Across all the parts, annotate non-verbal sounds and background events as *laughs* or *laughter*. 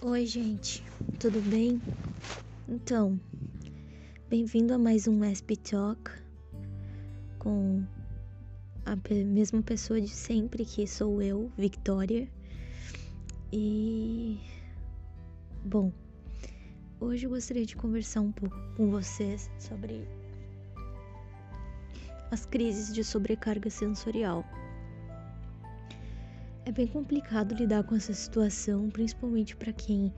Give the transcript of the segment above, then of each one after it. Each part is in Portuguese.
Oi, gente, tudo bem? Então, bem-vindo a mais um SP Talk com a mesma pessoa de sempre, que sou eu, Victoria. E. Bom, hoje eu gostaria de conversar um pouco com vocês sobre as crises de sobrecarga sensorial. É bem complicado lidar com essa situação, principalmente para quem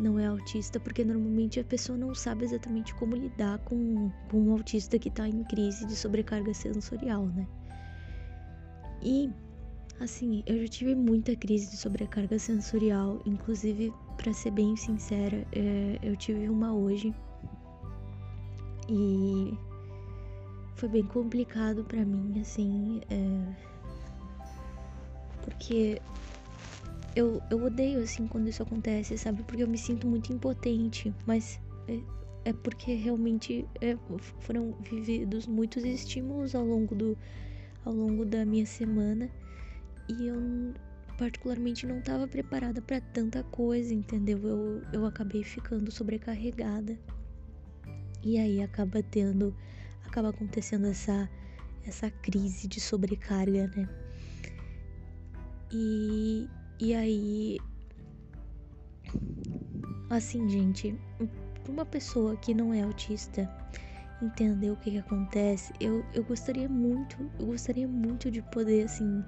não é autista, porque normalmente a pessoa não sabe exatamente como lidar com, com um autista que está em crise de sobrecarga sensorial, né? E, assim, eu já tive muita crise de sobrecarga sensorial, inclusive, para ser bem sincera, é, eu tive uma hoje e foi bem complicado para mim, assim. É, porque eu, eu odeio assim quando isso acontece, sabe? Porque eu me sinto muito impotente, mas é, é porque realmente é, foram vividos muitos estímulos ao longo do ao longo da minha semana e eu particularmente não estava preparada para tanta coisa, entendeu? Eu, eu acabei ficando sobrecarregada e aí acaba tendo acaba acontecendo essa essa crise de sobrecarga, né? E, e aí. Assim, gente, uma pessoa que não é autista entender o que, que acontece, eu, eu gostaria muito, eu gostaria muito de poder, assim,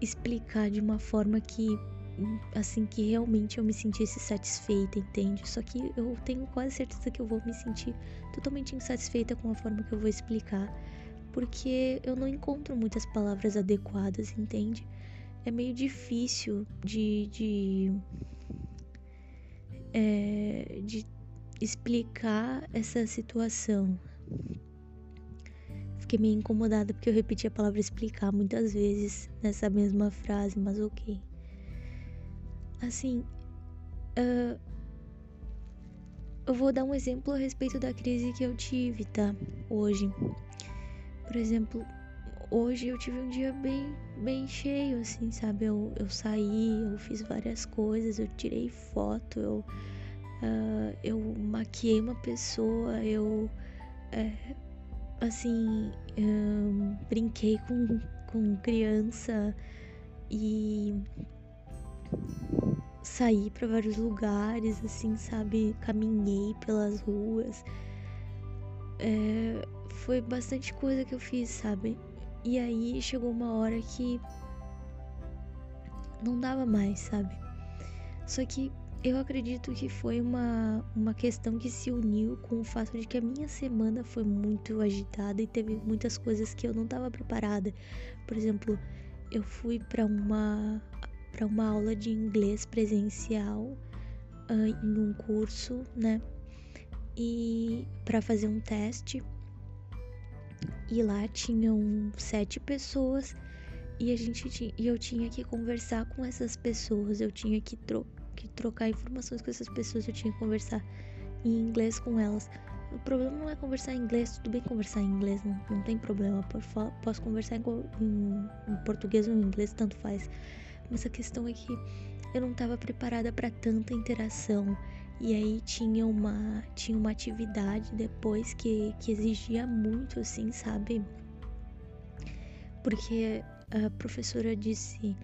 explicar de uma forma que assim que realmente eu me sentisse satisfeita, entende? Só que eu tenho quase certeza que eu vou me sentir totalmente insatisfeita com a forma que eu vou explicar, porque eu não encontro muitas palavras adequadas, entende? É meio difícil de, de, é, de explicar essa situação. Fiquei meio incomodada porque eu repeti a palavra explicar muitas vezes nessa mesma frase, mas ok. Assim, uh, eu vou dar um exemplo a respeito da crise que eu tive, tá? Hoje. Por exemplo, hoje eu tive um dia bem, bem cheio, assim, sabe? Eu, eu saí, eu fiz várias coisas, eu tirei foto, eu, uh, eu maquiei uma pessoa, eu, é, assim, um, brinquei com, com criança e saí para vários lugares, assim, sabe? Caminhei pelas ruas. É, foi bastante coisa que eu fiz, sabe? E aí chegou uma hora que não dava mais, sabe? Só que eu acredito que foi uma, uma questão que se uniu com o fato de que a minha semana foi muito agitada e teve muitas coisas que eu não estava preparada. Por exemplo, eu fui para uma para uma aula de inglês presencial uh, em um curso, né? E para fazer um teste e lá tinham sete pessoas e a gente tinha, e eu tinha que conversar com essas pessoas, eu tinha que, tro que trocar informações com essas pessoas, eu tinha que conversar em inglês com elas. O problema não é conversar em inglês, tudo bem conversar em inglês, não, não tem problema. Posso conversar em, em, em português ou em inglês, tanto faz. Mas a questão é que eu não estava preparada para tanta interação. E aí tinha uma, tinha uma atividade depois que, que exigia muito, assim, sabe? Porque a professora disse: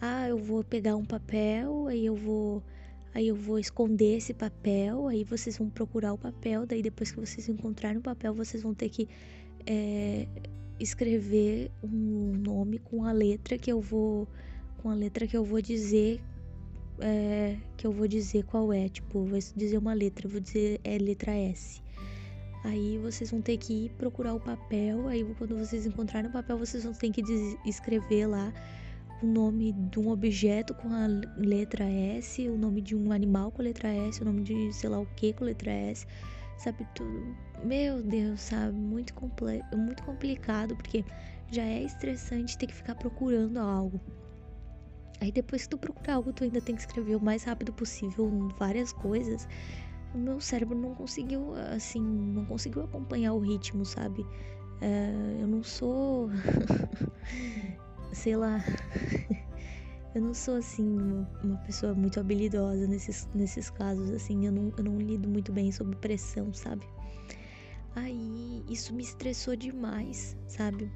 "Ah, eu vou pegar um papel, aí eu vou aí eu vou esconder esse papel, aí vocês vão procurar o papel, daí depois que vocês encontrarem o papel, vocês vão ter que é, escrever um nome com a letra que eu vou com a letra que eu vou dizer é, que eu vou dizer qual é. Tipo, vou dizer uma letra, vou dizer é letra S. Aí vocês vão ter que ir procurar o papel. Aí quando vocês encontrarem o papel, vocês vão ter que escrever lá o nome de um objeto com a letra S, o nome de um animal com a letra S, o nome de sei lá o que com a letra S, sabe tudo. Meu Deus, sabe? Muito, muito complicado, porque já é estressante ter que ficar procurando algo. Aí depois que tu procurar algo, tu ainda tem que escrever o mais rápido possível várias coisas. O meu cérebro não conseguiu, assim, não conseguiu acompanhar o ritmo, sabe? Uh, eu não sou. *laughs* sei lá. *laughs* eu não sou assim uma pessoa muito habilidosa nesses, nesses casos, assim, eu não, eu não lido muito bem sob pressão, sabe? Aí isso me estressou demais, sabe?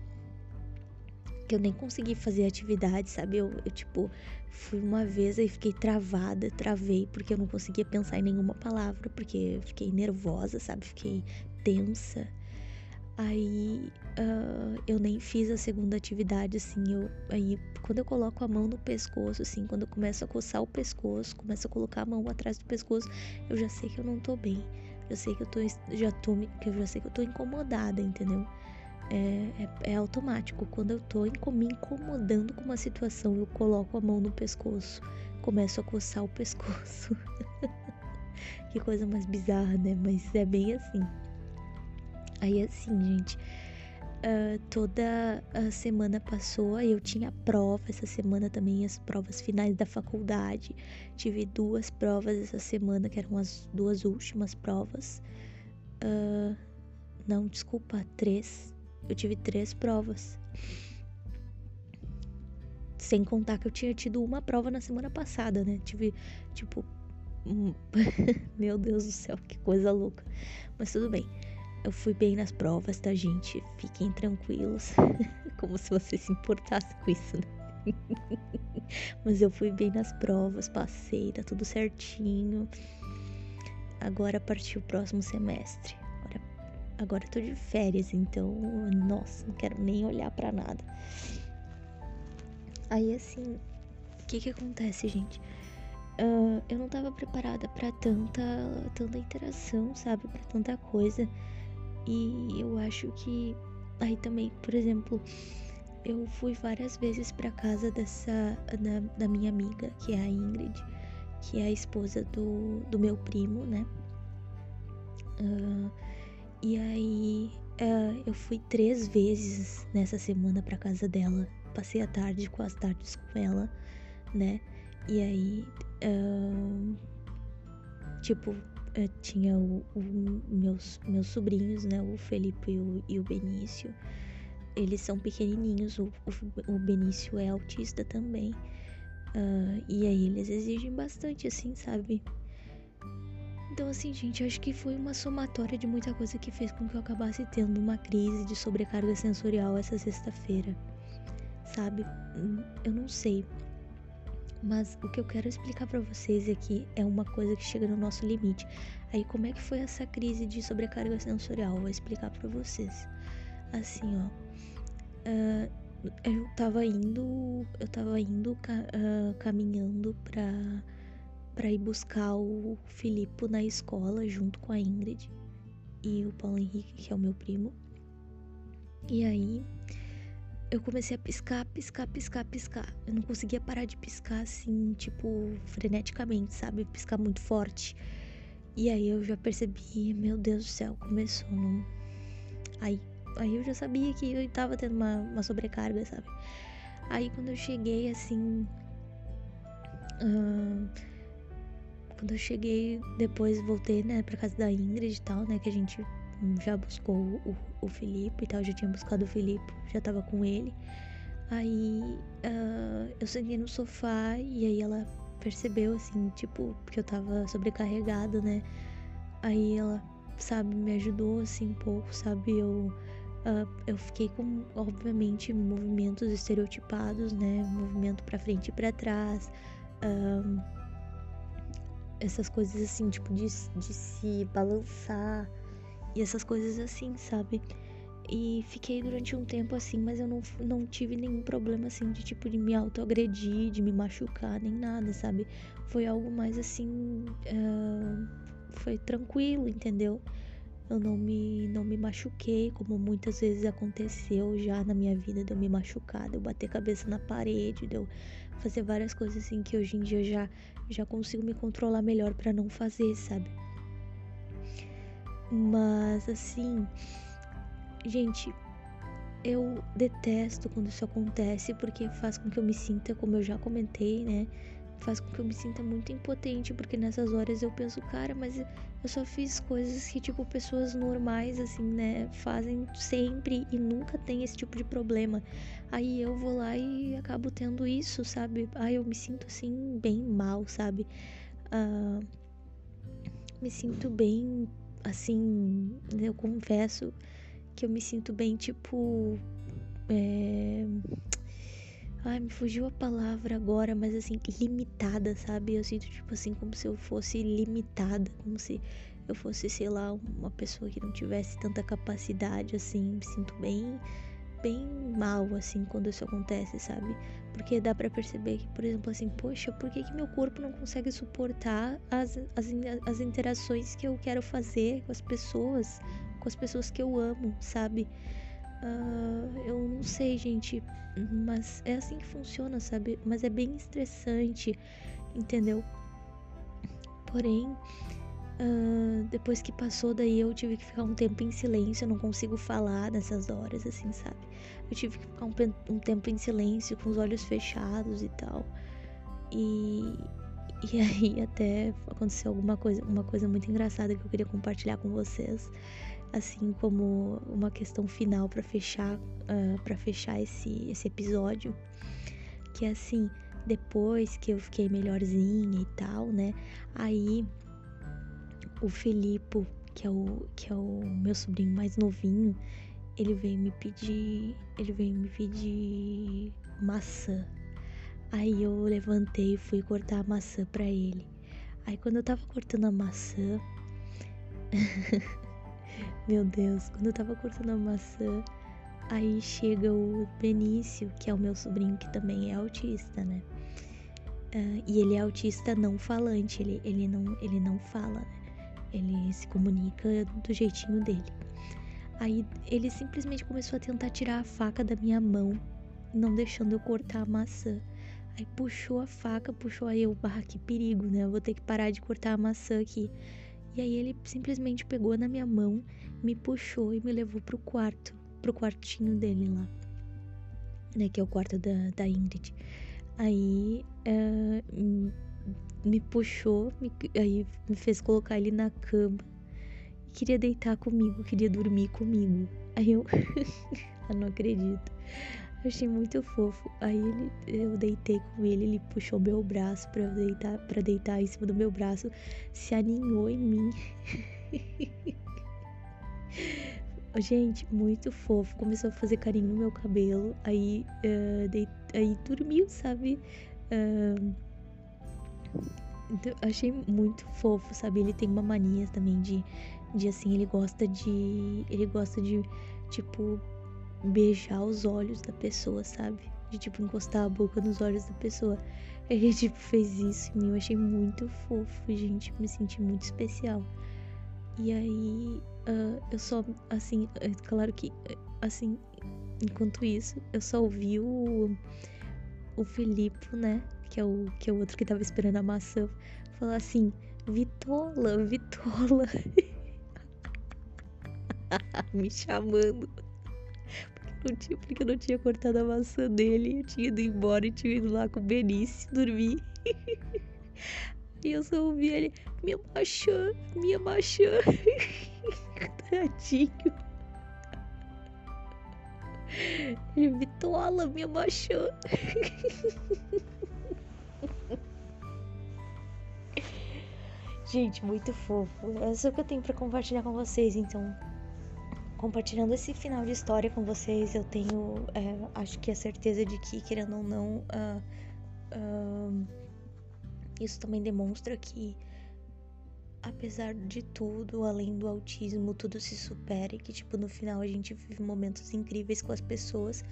Que eu nem consegui fazer atividade, sabe? Eu, eu tipo, fui uma vez e fiquei travada, travei, porque eu não conseguia pensar em nenhuma palavra, porque eu fiquei nervosa, sabe? Fiquei tensa. Aí uh, eu nem fiz a segunda atividade, assim. Eu, aí quando eu coloco a mão no pescoço, assim, quando eu começo a coçar o pescoço, começo a colocar a mão atrás do pescoço, eu já sei que eu não tô bem. Já sei que eu tô, já tô, que eu já sei que eu tô incomodada, entendeu? É, é, é automático. Quando eu tô me incomodando com uma situação, eu coloco a mão no pescoço, começo a coçar o pescoço. *laughs* que coisa mais bizarra, né? Mas é bem assim. Aí assim, gente, uh, toda a semana passou, eu tinha prova essa semana também, as provas finais da faculdade. Tive duas provas essa semana, que eram as duas últimas provas. Uh, não, desculpa, três. Eu tive três provas. Sem contar que eu tinha tido uma prova na semana passada, né? Tive, tipo. *laughs* Meu Deus do céu, que coisa louca. Mas tudo bem. Eu fui bem nas provas, tá, gente? Fiquem tranquilos. *laughs* Como se você se importasse com isso, né? *laughs* Mas eu fui bem nas provas, passei, tá tudo certinho. Agora partiu o próximo semestre. Agora, eu tô de férias, então, nossa, não quero nem olhar para nada. Aí assim, o que que acontece, gente? Uh, eu não tava preparada para tanta, tanta interação, sabe? Para tanta coisa. E eu acho que aí também, por exemplo, eu fui várias vezes para casa dessa da, da, minha amiga, que é a Ingrid, que é a esposa do, do meu primo, né? Uh, e aí uh, eu fui três vezes nessa semana para casa dela. Passei a tarde com as tardes com ela, né? E aí, uh, tipo, eu tinha o, o, meus, meus sobrinhos, né? O Felipe e o, e o Benício. Eles são pequenininhos, o, o, o Benício é autista também. Uh, e aí eles exigem bastante, assim, sabe? Então, assim, gente, acho que foi uma somatória de muita coisa que fez com que eu acabasse tendo uma crise de sobrecarga sensorial essa sexta-feira, sabe? Eu não sei. Mas o que eu quero explicar para vocês aqui é uma coisa que chega no nosso limite. Aí como é que foi essa crise de sobrecarga sensorial? vou explicar para vocês. Assim, ó. Uh, eu tava indo, eu tava indo uh, caminhando pra, pra ir buscar o Filipe na escola junto com a Ingrid e o Paulo Henrique, que é o meu primo. E aí eu comecei a piscar, piscar, piscar, piscar. Eu não conseguia parar de piscar assim, tipo, freneticamente, sabe? Piscar muito forte. E aí eu já percebi, meu Deus do céu, começou. Não... Aí, aí eu já sabia que eu tava tendo uma, uma sobrecarga, sabe? Aí quando eu cheguei assim. Uh, quando eu cheguei, depois voltei, né, pra casa da Ingrid e tal, né? Que a gente já buscou o, o Felipe e tal, já tinha buscado o Felipe, já tava com ele. Aí uh, eu sentei no sofá e aí ela percebeu, assim, tipo, que eu tava sobrecarregada, né? Aí ela, sabe, me ajudou, assim, um pouco, sabe? Eu, uh, eu fiquei com, obviamente, movimentos estereotipados, né? Movimento pra frente e pra trás. Uh, essas coisas, assim, tipo, de, de se balançar e essas coisas assim, sabe? E fiquei durante um tempo assim, mas eu não, não tive nenhum problema assim de tipo de me autoagredir, de me machucar, nem nada, sabe? Foi algo mais assim. Uh, foi tranquilo, entendeu? Eu não me, não me machuquei, como muitas vezes aconteceu já na minha vida, de eu me machucar, de eu bater cabeça na parede, de eu fazer várias coisas assim que hoje em dia já, já consigo me controlar melhor para não fazer, sabe? Mas assim, gente, eu detesto quando isso acontece porque faz com que eu me sinta, como eu já comentei, né? Faz com que eu me sinta muito impotente, porque nessas horas eu penso, cara, mas eu só fiz coisas que, tipo, pessoas normais, assim, né, fazem sempre e nunca tem esse tipo de problema. Aí eu vou lá e acabo tendo isso, sabe? Ai, eu me sinto assim, bem mal, sabe? Uh, me sinto bem, assim, eu confesso que eu me sinto bem, tipo. É... Ai, me fugiu a palavra agora, mas assim, limitada, sabe? Eu sinto, tipo assim, como se eu fosse limitada, como se eu fosse, sei lá, uma pessoa que não tivesse tanta capacidade, assim. Me sinto bem, bem mal, assim, quando isso acontece, sabe? Porque dá para perceber que, por exemplo, assim, poxa, por que, que meu corpo não consegue suportar as, as, as interações que eu quero fazer com as pessoas, com as pessoas que eu amo, sabe? Uh, eu não sei, gente, mas é assim que funciona, sabe? Mas é bem estressante, entendeu? Porém, uh, depois que passou, daí eu tive que ficar um tempo em silêncio. Eu não consigo falar nessas horas, assim, sabe? Eu tive que ficar um, um tempo em silêncio, com os olhos fechados e tal. E, e *laughs* aí até aconteceu alguma coisa, uma coisa muito engraçada que eu queria compartilhar com vocês assim como uma questão final para fechar uh, ah, para fechar esse, esse episódio. Que assim depois que eu fiquei melhorzinha e tal né aí o Felipe que é o que é o meu sobrinho mais novinho ele veio me pedir ele veio me pedir maçã. Aí eu levantei e fui cortar a maçã para ele. Aí quando eu tava cortando a maçã *laughs* Meu Deus, quando eu tava cortando a maçã, aí chega o Benício, que é o meu sobrinho que também é autista, né? Uh, e ele é autista não falante, ele, ele, não, ele não fala, né? Ele se comunica do jeitinho dele. Aí ele simplesmente começou a tentar tirar a faca da minha mão, não deixando eu cortar a maçã. Aí puxou a faca, puxou aí eu, barra que perigo, né? Eu vou ter que parar de cortar a maçã aqui. E aí ele simplesmente pegou na minha mão, me puxou e me levou pro quarto, pro quartinho dele lá, né, que é o quarto da, da Ingrid. Aí uh, me puxou, me, aí me fez colocar ele na cama queria deitar comigo, queria dormir comigo. Aí eu, *laughs* eu não acredito. Achei muito fofo. Aí ele, eu deitei com ele, ele puxou meu braço para deitar, para deitar em cima do meu braço, se aninhou em mim. *laughs* Gente, muito fofo. Começou a fazer carinho no meu cabelo. Aí, uh, deit, aí dormiu, sabe? Uh, achei muito fofo, sabe? Ele tem uma mania também de, de assim, ele gosta de. Ele gosta de, tipo, beijar os olhos da pessoa, sabe? De tipo encostar a boca nos olhos da pessoa. Ele tipo fez isso em mim, eu achei muito fofo, gente, me senti muito especial. E aí uh, eu só, assim, é claro que, assim, enquanto isso, eu só ouvi o, o Filipe, né? Que é o, que é o outro que tava esperando a maçã, falar assim: Vitola, Vitola. *laughs* me chamando não tinha, porque eu não tinha cortado a maçã dele. Eu tinha ido embora e tinha ido lá com o Benício dormir. *laughs* e eu só ouvi ele, minha maçã, minha maçã. *laughs* Tadinho. Ele, Vitola, minha maçã. *laughs* Gente, muito fofo. É só que eu tenho para compartilhar com vocês, então compartilhando esse final de história com vocês, eu tenho, é, acho que a certeza de que, querendo ou não, uh, uh, isso também demonstra que, apesar de tudo, além do autismo, tudo se supera e que, tipo, no final a gente vive momentos incríveis com as pessoas,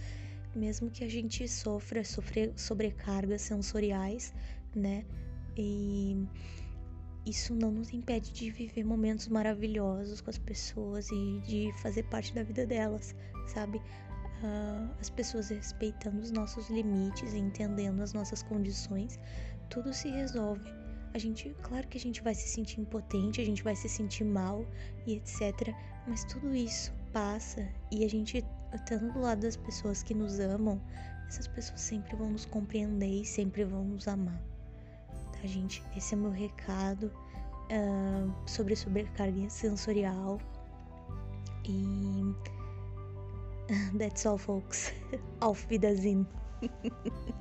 mesmo que a gente sofra, sofra sobrecargas sensoriais, né? E isso não nos impede de viver momentos maravilhosos com as pessoas e de fazer parte da vida delas, sabe? Uh, as pessoas respeitando os nossos limites, entendendo as nossas condições, tudo se resolve. A gente, claro que a gente vai se sentir impotente, a gente vai se sentir mal e etc. Mas tudo isso passa e a gente estando do lado das pessoas que nos amam, essas pessoas sempre vão nos compreender e sempre vão nos amar tá, gente? Esse é meu recado uh, sobre sobrecarga sensorial. E. *laughs* That's all, folks. *laughs* Auf Wiedersehen. *laughs*